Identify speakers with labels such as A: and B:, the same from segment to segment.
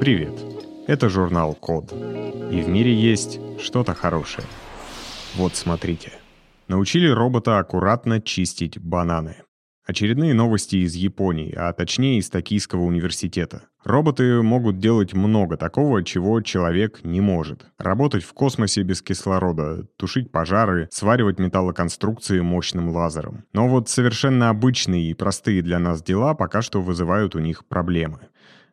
A: Привет! Это журнал Код. И в мире есть что-то хорошее. Вот смотрите. Научили робота аккуратно чистить бананы. Очередные новости из Японии, а точнее из Токийского университета. Роботы могут делать много такого, чего человек не может. Работать в космосе без кислорода, тушить пожары, сваривать металлоконструкции мощным лазером. Но вот совершенно обычные и простые для нас дела пока что вызывают у них проблемы.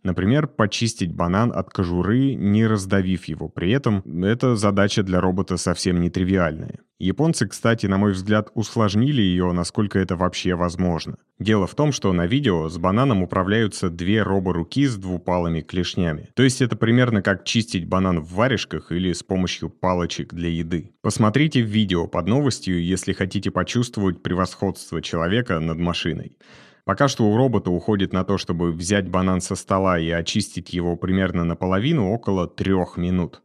A: Например, почистить банан от кожуры, не раздавив его. При этом эта задача для робота совсем нетривиальная. Японцы, кстати, на мой взгляд, усложнили ее, насколько это вообще возможно. Дело в том, что на видео с бананом управляются две роборуки с двупалыми клешнями. То есть это примерно как чистить банан в варежках или с помощью палочек для еды. Посмотрите видео под новостью, если хотите почувствовать превосходство человека над машиной. Пока что у робота уходит на то, чтобы взять банан со стола и очистить его примерно наполовину около трех минут.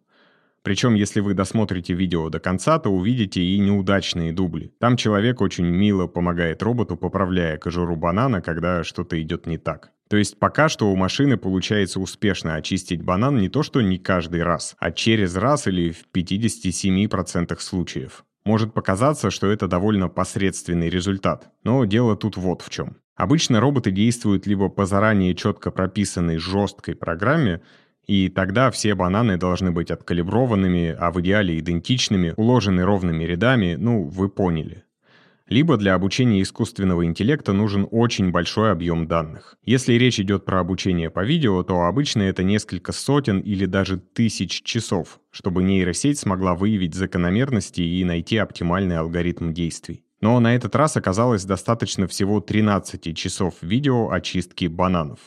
A: Причем, если вы досмотрите видео до конца, то увидите и неудачные дубли. Там человек очень мило помогает роботу, поправляя кожуру банана, когда что-то идет не так. То есть пока что у машины получается успешно очистить банан не то что не каждый раз, а через раз или в 57% случаев. Может показаться, что это довольно посредственный результат, но дело тут вот в чем. Обычно роботы действуют либо по заранее четко прописанной жесткой программе, и тогда все бананы должны быть откалиброванными, а в идеале идентичными, уложены ровными рядами, ну, вы поняли. Либо для обучения искусственного интеллекта нужен очень большой объем данных. Если речь идет про обучение по видео, то обычно это несколько сотен или даже тысяч часов, чтобы нейросеть смогла выявить закономерности и найти оптимальный алгоритм действий. Но на этот раз оказалось достаточно всего 13 часов видео очистки бананов.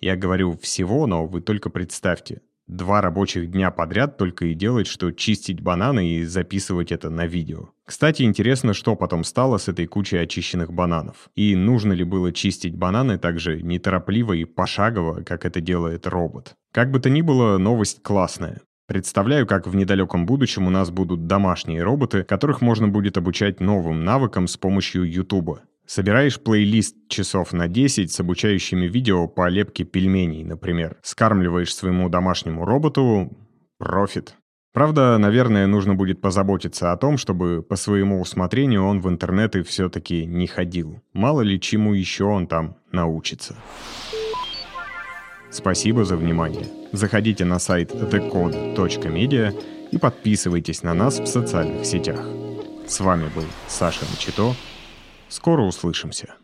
A: Я говорю всего, но вы только представьте. Два рабочих дня подряд только и делать, что чистить бананы и записывать это на видео. Кстати, интересно, что потом стало с этой кучей очищенных бананов. И нужно ли было чистить бананы так же неторопливо и пошагово, как это делает робот. Как бы то ни было, новость классная. Представляю, как в недалеком будущем у нас будут домашние роботы, которых можно будет обучать новым навыкам с помощью YouTube. Собираешь плейлист часов на 10 с обучающими видео по лепке пельменей, например. Скармливаешь своему домашнему роботу — профит. Правда, наверное, нужно будет позаботиться о том, чтобы по своему усмотрению он в интернеты все-таки не ходил. Мало ли чему еще он там научится. Спасибо за внимание. Заходите на сайт thecode.media и подписывайтесь на нас в социальных сетях. С вами был Саша Мчито. Скоро услышимся.